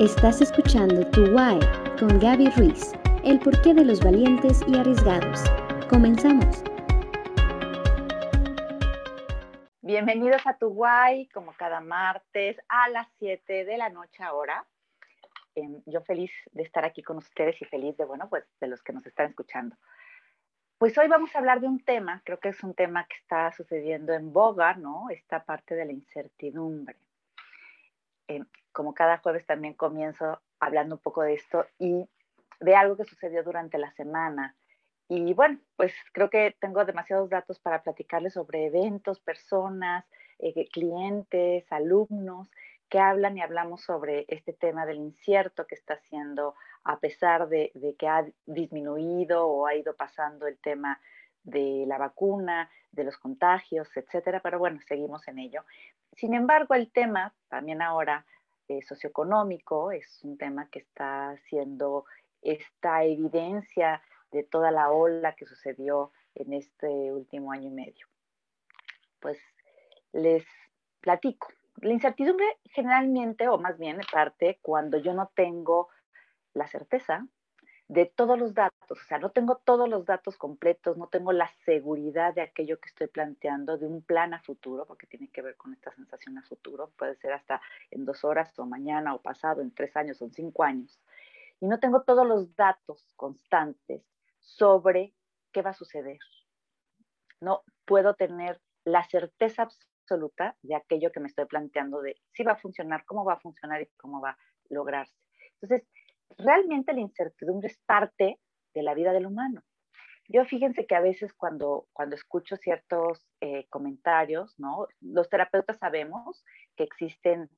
Estás escuchando Tu Why con Gaby Ruiz, el porqué de los valientes y arriesgados. Comenzamos. Bienvenidos a Tu Why, como cada martes a las 7 de la noche ahora. Em, yo feliz de estar aquí con ustedes y feliz de, bueno, pues de los que nos están escuchando. Pues hoy vamos a hablar de un tema, creo que es un tema que está sucediendo en boga, ¿no? Esta parte de la incertidumbre. Como cada jueves también comienzo hablando un poco de esto y de algo que sucedió durante la semana. Y bueno, pues creo que tengo demasiados datos para platicarles sobre eventos, personas, eh, clientes, alumnos que hablan y hablamos sobre este tema del incierto que está haciendo a pesar de, que ha disminuido o ha ido pasando el tema de la vacuna, de los contagios, etcétera, pero bueno, seguimos en ello. Sin embargo, el tema también ahora eh, socioeconómico es un tema que está haciendo esta evidencia de toda la ola que sucedió en este último año y medio. Pues les platico. La incertidumbre generalmente, o más bien parte, cuando yo no tengo la certeza de todos los datos, o sea, no tengo todos los datos completos, no tengo la seguridad de aquello que estoy planteando, de un plan a futuro, porque tiene que ver con esta sensación a futuro, puede ser hasta en dos horas o mañana o pasado, en tres años o en cinco años. Y no tengo todos los datos constantes sobre qué va a suceder. No puedo tener la certeza absoluta de aquello que me estoy planteando, de si va a funcionar, cómo va a funcionar y cómo va a lograrse. Entonces, realmente la incertidumbre es parte de la vida del humano. Yo fíjense que a veces cuando, cuando escucho ciertos eh, comentarios, ¿no? los terapeutas sabemos que existen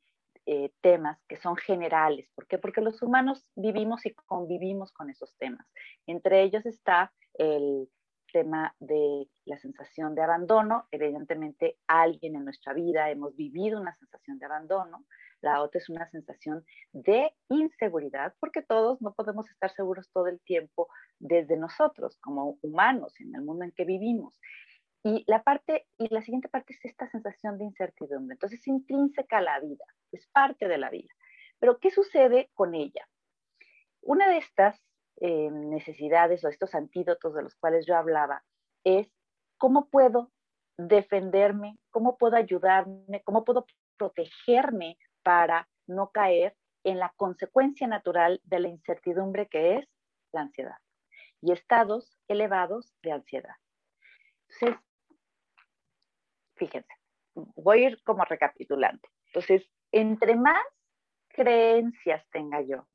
eh, temas que son generales. ¿Por qué? Porque los humanos vivimos y convivimos con esos temas. Entre ellos está el tema de la sensación de abandono. Evidentemente, alguien en nuestra vida hemos vivido una sensación de abandono. La otra es una sensación de inseguridad, porque todos no podemos estar seguros todo el tiempo desde nosotros, como humanos, en el mundo en que vivimos. Y la parte, y la siguiente parte es esta sensación de incertidumbre. Entonces, es intrínseca a la vida, es parte de la vida. Pero, ¿qué sucede con ella? Una de estas eh, necesidades o estos antídotos de los cuales yo hablaba es cómo puedo defenderme, cómo puedo ayudarme, cómo puedo protegerme para no caer en la consecuencia natural de la incertidumbre que es la ansiedad y estados elevados de ansiedad. Entonces, fíjense, voy a ir como recapitulando. Entonces, entre más creencias tenga yo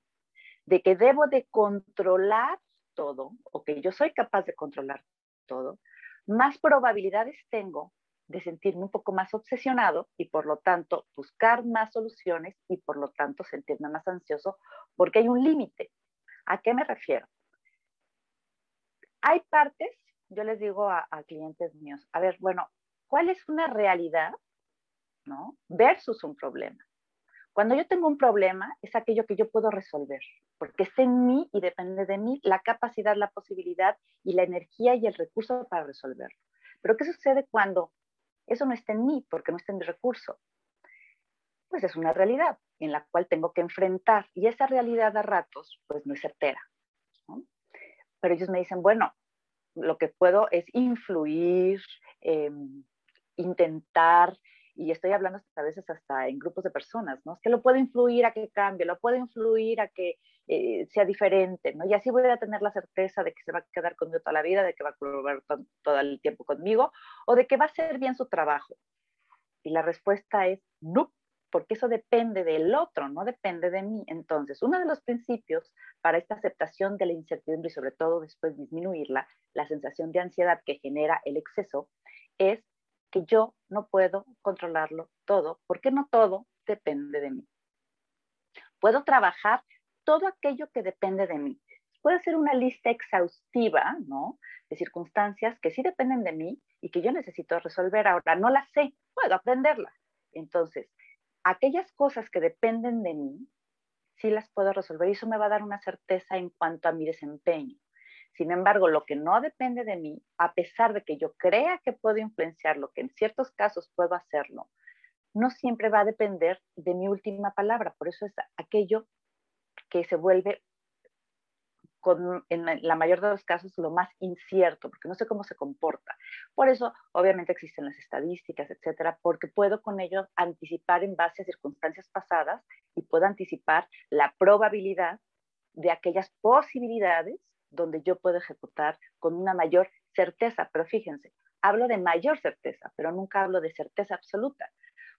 de que debo de controlar todo o que yo soy capaz de controlar todo, más probabilidades tengo de sentirme un poco más obsesionado y por lo tanto buscar más soluciones y por lo tanto sentirme más ansioso porque hay un límite. ¿A qué me refiero? Hay partes, yo les digo a, clientes míos, a ver, bueno, ¿cuál es una realidad ¿no? versus un problema? Cuando yo tengo un problema es aquello que yo puedo resolver, porque está en mí y depende de mí la capacidad, la posibilidad y la energía y el recurso para resolverlo. Pero ¿qué sucede cuando eso no está en mí porque no está en mi recurso. Pues es una realidad en la cual tengo que enfrentar y esa realidad a ratos pues no es certera. Pero ellos me dicen, bueno, lo que puedo es influir, em, intentar, y estoy hablando a veces hasta en grupos de personas, ¿no? Es que lo puedo influir a que cambie, lo puedo influir a que eh, sea diferente, ¿no? Y así voy a tener la certeza de que se va a quedar conmigo toda la vida, de que va a colaborar todo el tiempo conmigo, o de que va a hacer bien su trabajo. Y la respuesta es no, porque eso depende del otro, no depende de mí. Entonces, uno de los principios para esta aceptación de la incertidumbre y sobre todo después disminuirla, la sensación de ansiedad que genera el exceso, es que yo no puedo controlarlo todo, porque no todo depende de mí. Puedo trabajar todo aquello que depende de mí. Puedo hacer una lista exhaustiva, ¿no? De circunstancias que sí dependen de mí y que yo necesito resolver ahora. No las sé, puedo aprenderlas. Entonces, aquellas cosas que dependen de mí, sí las puedo resolver y eso me va a dar una certeza en cuanto a mi desempeño. Sin embargo, lo que no depende de mí, a pesar de que yo crea que puedo influenciarlo, que en ciertos casos puedo hacerlo, no siempre va a depender de mi última palabra. Por eso es aquello que se vuelve en la mayor de los casos lo más incierto, porque no sé cómo se comporta. Por eso, obviamente, existen las estadísticas, etcétera, porque puedo con ello anticipar en base a circunstancias pasadas y puedo anticipar la probabilidad de aquellas posibilidades donde yo puedo ejecutar con una mayor certeza. Pero fíjense, hablo de mayor certeza, pero nunca hablo de certeza absoluta,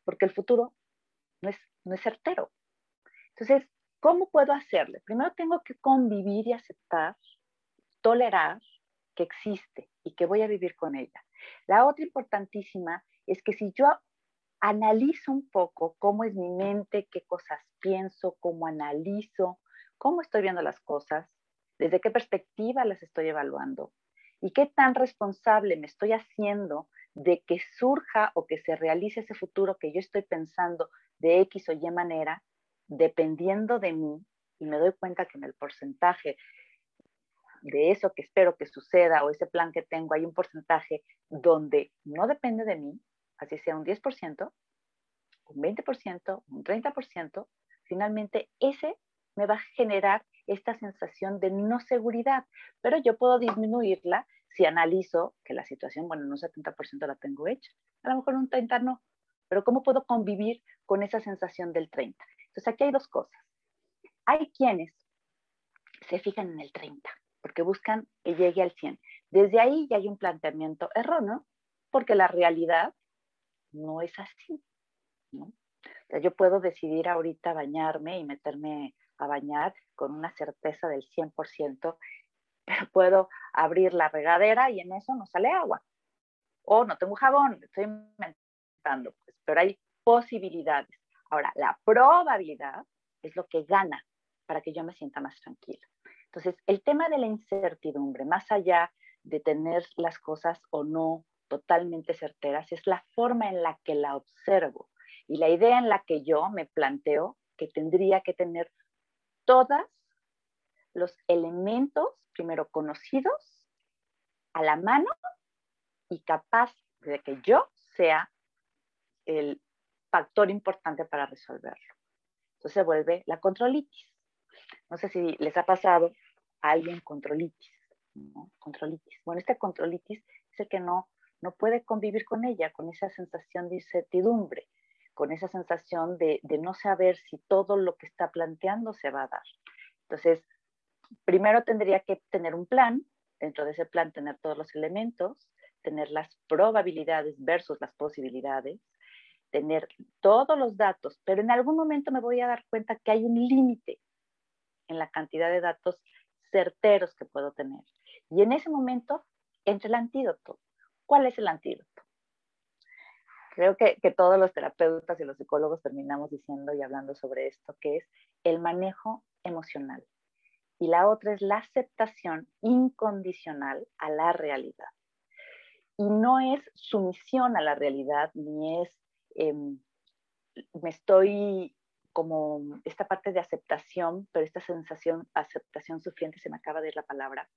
porque el futuro no es, no es certero. Entonces, ¿Cómo puedo hacerle? Primero tengo que convivir y aceptar, tolerar que existe y que voy a vivir con ella. La otra importantísima es que si yo analizo un poco cómo es mi mente, qué cosas pienso, cómo analizo, cómo estoy viendo las cosas, desde qué perspectiva las estoy evaluando y qué tan responsable me estoy haciendo de que surja o que se realice ese futuro que yo estoy pensando de X o Y manera, dependiendo de mí, y me doy cuenta que en el porcentaje de eso que espero que suceda o ese plan que tengo, hay un porcentaje donde no depende de mí, así sea un 10%, un 20%, un 30%, finalmente ese me va a generar esta sensación de no seguridad, pero yo puedo disminuirla si analizo que la situación, bueno, en un 70% la tengo hecha, a lo mejor un 30% no, pero ¿cómo puedo convivir con esa sensación del 30%? Entonces aquí hay dos cosas. Hay quienes se fijan en el 30, porque buscan que llegue al 100. Desde ahí ya hay un planteamiento erróneo, porque la realidad no es así. yo puedo decidir ahorita bañarme y meterme a bañar con una certeza del 100%, pero puedo abrir la regadera y en eso no sale agua. O no tengo jabón, estoy inventando, pues, pero hay posibilidades. Ahora, la probabilidad es lo que gana para que yo me sienta más tranquila. Entonces, el tema de la incertidumbre, más allá de tener las cosas o no totalmente certeras, es la forma en la que la observo y la idea en la que yo me planteo que tendría que tener todos los elementos, primero conocidos, a la mano y capaz de que yo sea el factor importante para resolverlo. Entonces se vuelve la controlitis. No sé si les ha pasado a alguien controlitis. ¿no? Controlitis. Bueno, este controlitis es el que no, no puede convivir con ella, con esa sensación de incertidumbre, con esa sensación de, de no saber si todo lo que está planteando se va a dar. Entonces, primero tendría que tener un plan, dentro de ese plan tener todos los elementos, tener las probabilidades versus las posibilidades, tener todos los datos, pero en algún momento me voy a dar cuenta que hay un límite en la cantidad de datos certeros que puedo tener. Y en ese momento entra el antídoto. ¿Cuál es el antídoto? Creo que, que todos los terapeutas y los psicólogos terminamos diciendo y hablando sobre esto, que es el manejo emocional. Y la otra es la aceptación incondicional a la realidad. Y no es sumisión a la realidad, ni es Em, me estoy como esta parte de aceptación, pero esta sensación, aceptación sufriente, se me acaba de ir la palabra,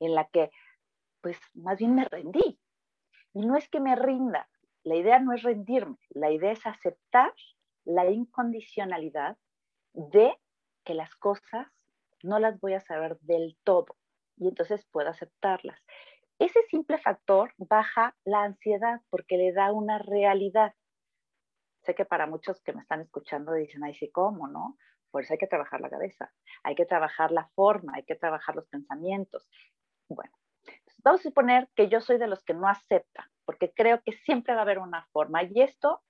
en la que pues más bien me rendí. Y no es que me rinda, la idea no es rendirme, la idea es aceptar la incondicionalidad de que las cosas no las voy a saber del todo y entonces puedo aceptarlas. Ese simple factor baja la ansiedad porque le da una realidad. Sé que para muchos que me están escuchando dicen, ay, sí, ¿cómo, no? Pues hay que trabajar la cabeza, hay que trabajar la forma, hay que trabajar los pensamientos. Bueno, vamos a suponer que yo soy de los que no acepta, porque creo que siempre va a haber una forma y esto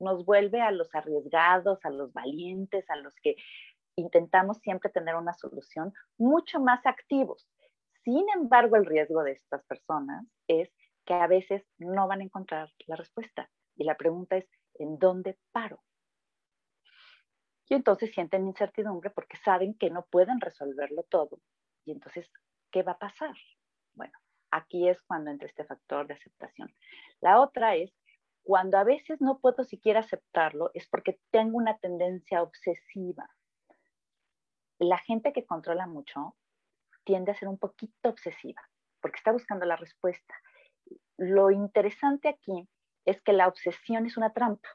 nos vuelve a los arriesgados, a los valientes, a los que intentamos siempre tener una solución mucho más activos. Sin embargo, el riesgo de estas personas es que a veces no van a encontrar la respuesta. Y la pregunta es, ¿en dónde paro? Y entonces sienten incertidumbre porque saben que no pueden resolverlo todo. Y entonces, ¿qué va a pasar? Bueno, aquí es cuando entra este factor de aceptación. La otra es, cuando a veces no puedo siquiera aceptarlo, es porque tengo una tendencia obsesiva. La gente que controla mucho tiende a ser un poquito obsesiva, porque está buscando la respuesta. Lo interesante aquí es que la obsesión es una trampa,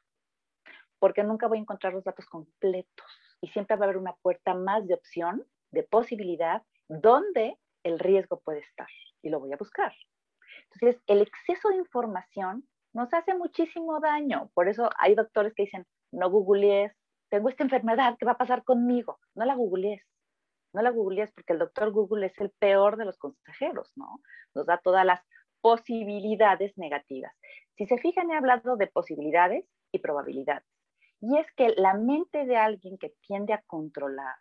porque nunca voy a encontrar los datos completos. y siempre va a haber una puerta más de opción, de posibilidad, donde el riesgo puede estar y lo voy a buscar. Entonces, el exceso de información nos hace muchísimo daño. Por eso hay doctores que dicen, no googlees, tengo esta enfermedad, ¿qué va a pasar conmigo? No la googlees. No la googlees porque el doctor Google es el peor de los consejeros, ¿no? Nos da todas las posibilidades negativas. Si se fijan, he hablado de posibilidades y probabilidades. Y es que la mente de alguien que tiende a controlar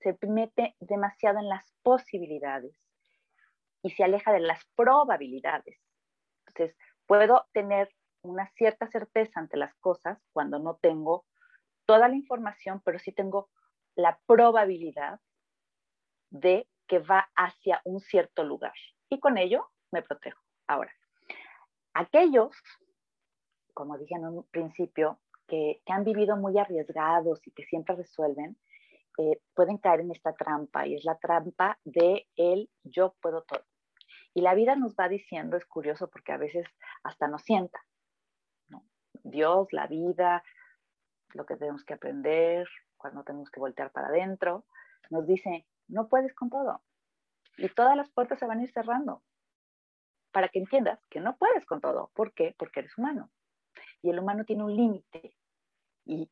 se mete demasiado en las posibilidades y se aleja de las probabilidades. Entonces, puedo tener una cierta certeza ante las cosas cuando no tengo toda la información, pero sí tengo la probabilidad de que va hacia un cierto lugar. Y con ello me protejo. Ahora, aquellos, como dije en un principio, que, han vivido muy arriesgados y que siempre resuelven, eh, pueden caer en esta trampa y es la trampa de el yo puedo todo. Y la vida nos va diciendo, es curioso porque a veces hasta nos sienta, Dios, la vida, lo que tenemos que aprender, cuando tenemos que voltear para adentro, nos dice, no puedes con todo. Y todas las puertas se van a ir cerrando para que entiendas que no puedes con todo. ¿Por qué? Porque eres humano. Y el humano tiene un límite. Y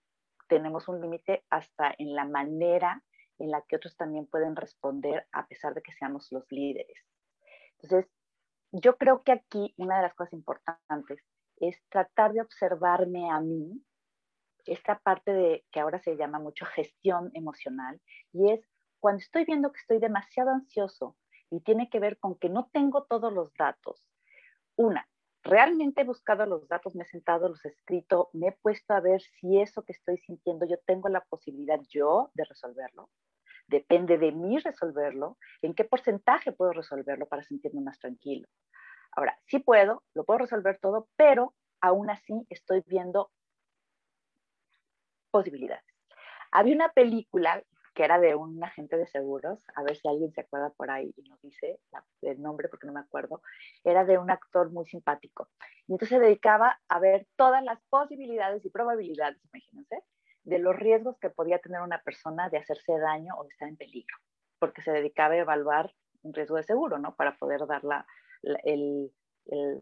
tenemos un límite hasta en la manera en la que otros también pueden responder a pesar de que seamos los líderes. Entonces, yo creo que aquí una de las cosas importantes es tratar de observarme a mí, esta parte de que ahora se llama mucho gestión emocional, y es cuando estoy viendo que estoy demasiado ansioso, y tiene que ver con que no tengo todos los datos. Una, realmente he buscado los datos, me he sentado, los he escrito, me he puesto a ver si eso que estoy sintiendo yo tengo la posibilidad yo de resolverlo. Depende de mí resolverlo, en qué porcentaje puedo resolverlo para sentirme más tranquilo. Ahora, sí puedo, lo puedo resolver todo, pero aún así estoy viendo posibilidades. Había una película que era de un agente de seguros, a ver si alguien se acuerda por ahí y nos dice el nombre porque no me acuerdo, era de un actor muy simpático. Y entonces se dedicaba a ver todas las posibilidades y probabilidades, imagínense, de los riesgos que podía tener una persona de hacerse daño o de estar en peligro, porque se dedicaba a evaluar un riesgo de seguro, ¿no? Para poder dar la, el, el,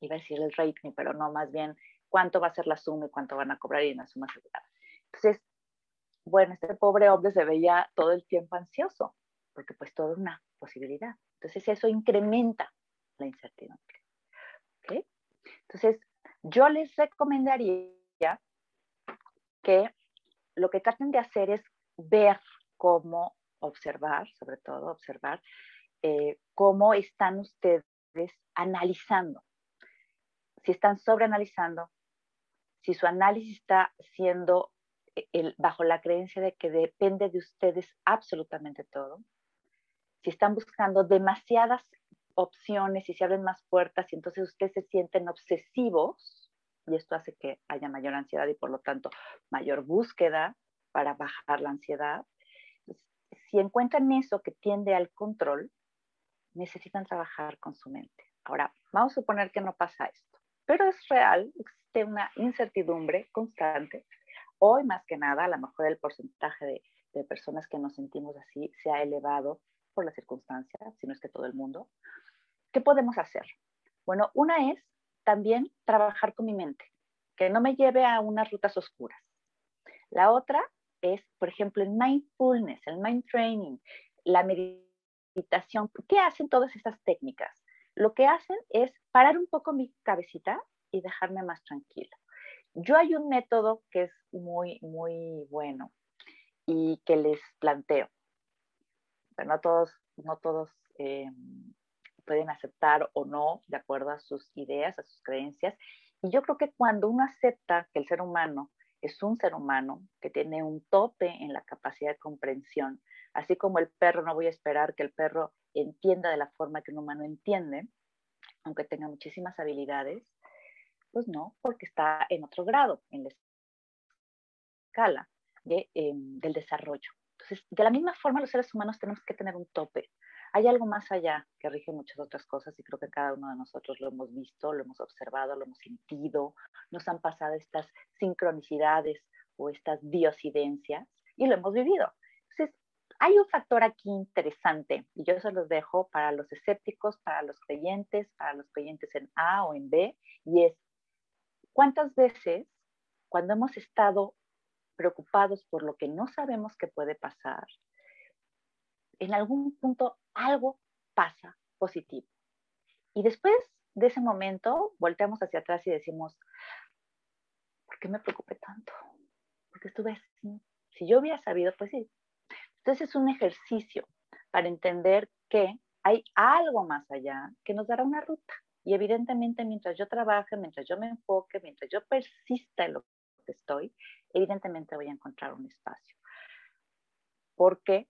iba a decir el rating, pero no, más bien cuánto va a ser la suma y cuánto van a cobrar y una suma asegurada. Entonces, bueno, este pobre hombre se veía todo el tiempo ansioso, porque pues todo una posibilidad. Entonces eso incrementa la incertidumbre. Entonces, yo les recomendaría que lo que traten de hacer es ver cómo observar, sobre todo observar, eh, cómo están ustedes analizando. Si están sobreanalizando, si su análisis está siendo bajo la creencia de que depende de ustedes absolutamente todo, si están buscando demasiadas opciones y se abren más puertas y entonces ustedes se sienten obsesivos y esto hace que haya mayor ansiedad y por lo tanto mayor búsqueda para bajar la ansiedad. Si encuentran eso que tiende al control, necesitan trabajar con su mente. Ahora, vamos a suponer que no pasa esto, pero es real, existe una incertidumbre constante Hoy más que nada, a lo mejor el porcentaje de, personas que nos sentimos así se ha elevado por las circunstancias, si no es que todo el mundo. ¿Qué podemos hacer? Bueno, una es también trabajar con mi mente, que no me lleve a unas rutas oscuras. La otra es, por ejemplo, el mindfulness, el mind training, la meditación. ¿Qué hacen todas estas técnicas? Lo que hacen es parar un poco mi cabecita y dejarme más tranquila. Yo hay un método que es muy, muy bueno y que les planteo. Pero no todos, no todos eh, pueden aceptar o no de acuerdo a sus ideas, a sus creencias. Y yo creo que cuando uno acepta que el ser humano es un ser humano que tiene un tope en la capacidad de comprensión, así como el perro, no voy a esperar que el perro entienda de la forma que un humano entiende, aunque tenga muchísimas habilidades, pues no, porque está en otro grado, en la escala em, del desarrollo. Entonces, de la misma forma, los seres humanos tenemos que tener un tope. Hay algo más allá que rige muchas otras cosas y creo que cada uno de nosotros lo hemos visto, lo hemos observado, lo hemos sentido, nos han pasado estas sincronicidades o estas diosidencias y lo hemos vivido. Entonces, hay un factor aquí interesante y yo se los dejo para los escépticos, para los creyentes, para los creyentes en A o en B, y es cuántas veces cuando hemos estado preocupados por lo que no sabemos que puede pasar, en algún punto algo pasa positivo. Y después de ese momento, volteamos hacia atrás y decimos, ¿por qué me preocupé tanto? Porque estuve así. Si yo hubiera sabido, pues sí. Entonces es un ejercicio para entender que hay algo más allá que nos dará una ruta. Y evidentemente mientras yo trabaje, mientras yo me enfoque, mientras yo persista en lo que estoy, evidentemente voy a encontrar un espacio. ¿Por qué?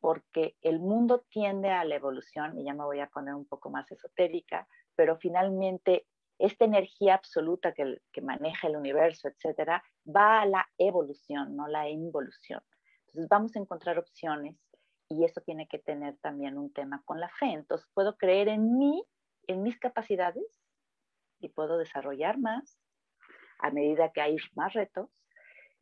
Porque el mundo tiende a la evolución, y ya me voy a poner un poco más esotérica, pero finalmente esta energía absoluta que, que maneja el universo, etcétera, va a la evolución, no la involución. Entonces vamos a encontrar opciones y eso tiene que tener también un tema con la fe. Entonces puedo creer en mí, en mis capacidades y puedo desarrollar más a medida que hay más retos,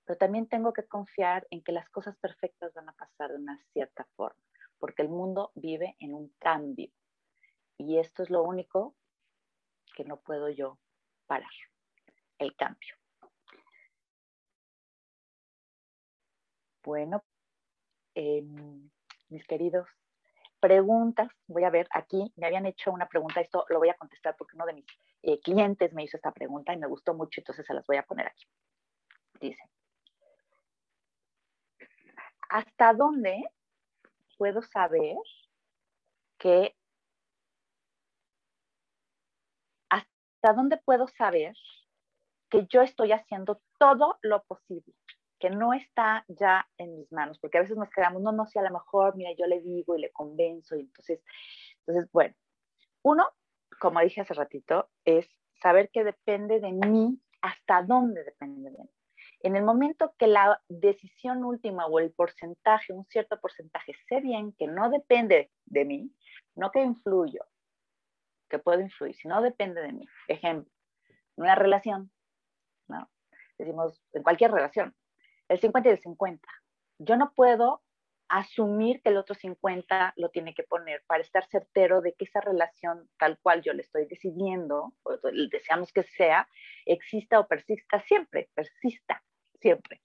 pero también tengo que confiar en que las cosas perfectas van a pasar de una cierta forma, porque el mundo vive en un cambio y esto es lo único que no puedo yo parar, el cambio. Bueno, em, mis queridos, preguntas, voy a ver aquí, me habían hecho una pregunta, esto lo voy a contestar porque uno de mis eh, clientes me hizo esta pregunta y me gustó mucho, entonces se las voy a poner aquí. Dice, ¿hasta dónde puedo saber que hasta dónde puedo saber que yo estoy haciendo todo lo posible, que no está ya en mis manos, porque a veces nos quedamos, no, no, si a lo mejor, mira, yo le digo y le convenzo, y entonces, entonces, bueno, uno, como dije hace ratito, es saber que depende de mí, hasta dónde depende de mí. En el momento que la decisión última o el porcentaje, un cierto porcentaje, sé bien que no depende de mí, no que influyo, que puedo influir, si no depende de mí. Ejemplo, una relación, ¿no? Decimos, en cualquier relación, el 50 y el 50. Yo no puedo asumir que el otro 50 lo tiene que poner para estar certero de que esa relación tal cual yo le estoy decidiendo, o deseamos que sea, exista o persista siempre, persista siempre.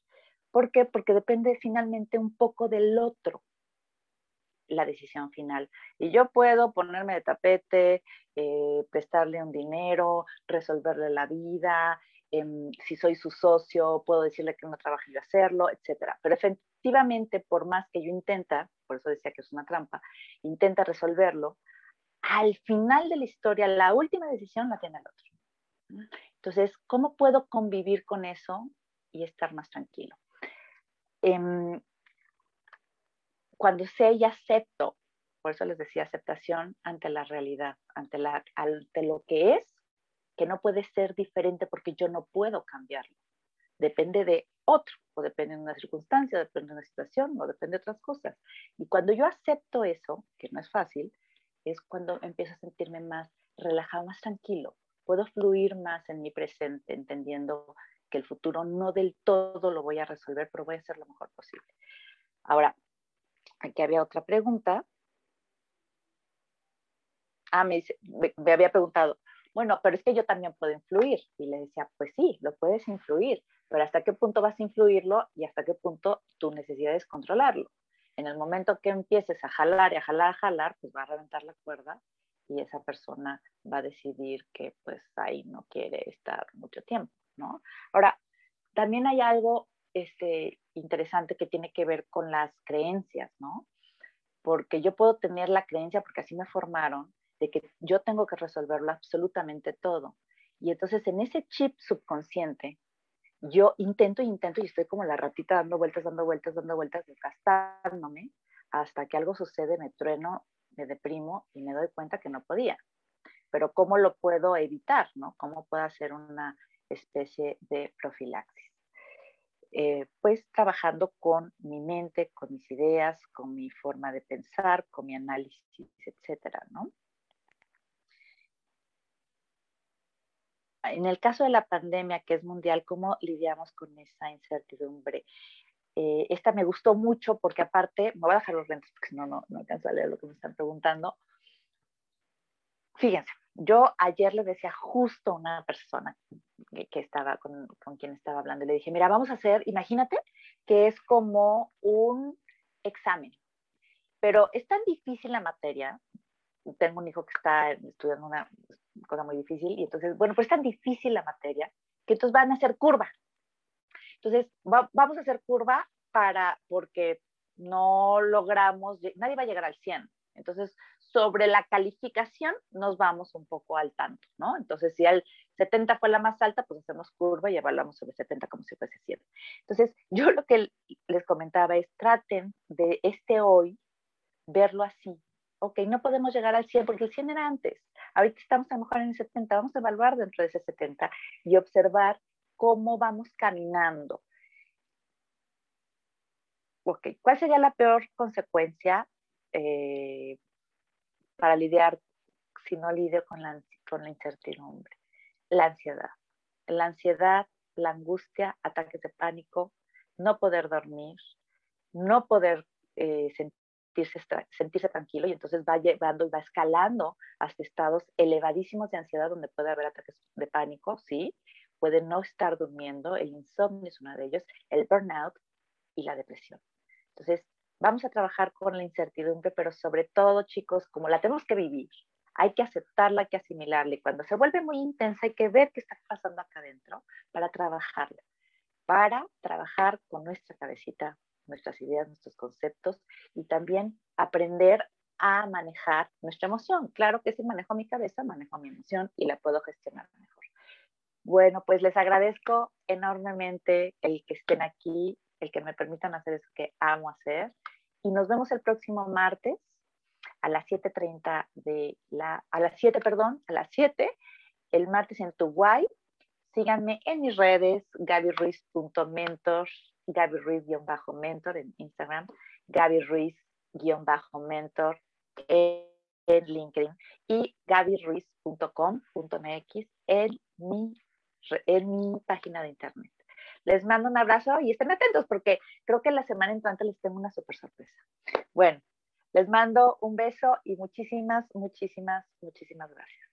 ¿Por qué? Porque depende finalmente un poco del otro la decisión final. Y yo puedo ponerme de tapete, eh, prestarle un dinero, resolverle la vida, em, si soy su socio, puedo decirle que no trabaje y hacerlo, etc. Pero efectivamente, por más que yo intenta, por eso decía que es una trampa, intenta resolverlo, al final de la historia, la última decisión la tiene el otro. Entonces, ¿cómo puedo convivir con eso y estar más tranquilo? Em, cuando sé y acepto, por eso les decía aceptación ante la realidad, ante lo que es, que no puede ser diferente porque yo no puedo cambiarlo. Depende de otro, o depende de una circunstancia, depende de una situación, o depende de otras cosas. Y cuando yo acepto eso, que no es fácil, es cuando empiezo a sentirme más relajado, más tranquilo. Puedo fluir más en mi presente, entendiendo que el futuro no del todo lo voy a resolver, pero voy a hacer lo mejor posible. Ahora, Aquí había otra pregunta. Ah, me, me, había preguntado, bueno, pero es que yo también puedo influir. Y le decía, pues sí, lo puedes influir, pero ¿hasta qué punto vas a influirlo y hasta qué punto tu necesidad es controlarlo? En el momento que empieces a jalar y a jalar, a jalar, pues va a reventar la cuerda y esa persona va a decidir que pues ahí no quiere estar mucho tiempo, ¿no? Ahora, también hay algo este, interesante que tiene que ver con las creencias, ¿no? Porque yo puedo tener la creencia, porque así me formaron, de que yo tengo que resolverlo absolutamente todo. Y entonces en ese chip subconsciente, yo intento, intento y estoy como la ratita dando vueltas, dando vueltas, dando vueltas, desgastándome, hasta que algo sucede, me trueno, me deprimo y me doy cuenta que no podía. Pero ¿cómo lo puedo evitar? ¿no? ¿Cómo puedo hacer una especie de profilaxis? Eh, pues trabajando con mi mente, con mis ideas, con mi forma de pensar, con mi análisis, etcétera, ¿no? En el caso de la pandemia, que es mundial, ¿cómo lidiamos con esa incertidumbre? Eh, esta me gustó mucho porque aparte, me voy a dejar los lentes porque si no, no, no alcanzo a leer lo que me están preguntando. Fíjense, yo ayer le decía justo a una persona que, estaba con, con, quien estaba hablando, le dije, mira, vamos a hacer, imagínate que es como un examen, pero es tan difícil la materia, tengo un hijo que está estudiando una cosa muy difícil, y entonces, bueno, pues es tan difícil la materia, que entonces van a hacer curva. Entonces, vamos a hacer curva para, porque no logramos, nadie va a llegar al 100. Entonces, sobre la calificación nos vamos un poco al tanto, ¿no? Entonces, si el 70 fue la más alta, pues hacemos curva y evaluamos sobre 70 como si fuese 100. Entonces, yo lo que les comentaba es, traten de este hoy verlo así. Ok, no podemos llegar al 100 porque el 100 era antes. Ahorita estamos a lo mejor en el 70, vamos a evaluar dentro de ese 70 y observar cómo vamos caminando. Ok, ¿cuál sería la peor consecuencia eh, para lidiar si no lidio con la, con la incertidumbre? La ansiedad. La ansiedad, la angustia, ataques de pánico, no poder dormir, no poder eh, sentirse, sentirse tranquilo y entonces va llevando y va escalando hasta estados elevadísimos de ansiedad donde puede haber ataques de pánico, ¿sí? puede no estar durmiendo, el insomnio es uno de ellos, el burnout y la depresión. Entonces, vamos a trabajar con la incertidumbre, pero sobre todo, chicos, como la tenemos que vivir, hay que aceptarla, hay que asimilarla. Y cuando se vuelve muy intensa, hay que ver qué está pasando acá adentro para trabajarla, para trabajar con nuestra cabecita, nuestras ideas, nuestros conceptos y también aprender a manejar nuestra emoción. Claro que si manejo mi cabeza, manejo mi emoción y la puedo gestionar mejor. Bueno, pues les agradezco enormemente el que estén aquí, el que me permitan hacer eso que amo hacer. Y nos vemos el próximo martes a las 7.30 de la, a las 7, perdón, a las 7, el martes en Tuguay. Síganme en mis redes, gabyruiz.mentor, Gaby Ruiz-mentor en Instagram, Gaby Ruiz-mentor en, LinkedIn y gabyruiz.com.mx en mi en mi página de internet. Les mando un abrazo y estén atentos porque creo que la semana entrante les tengo una super sorpresa. Bueno, les mando un beso y muchísimas, muchísimas, muchísimas gracias.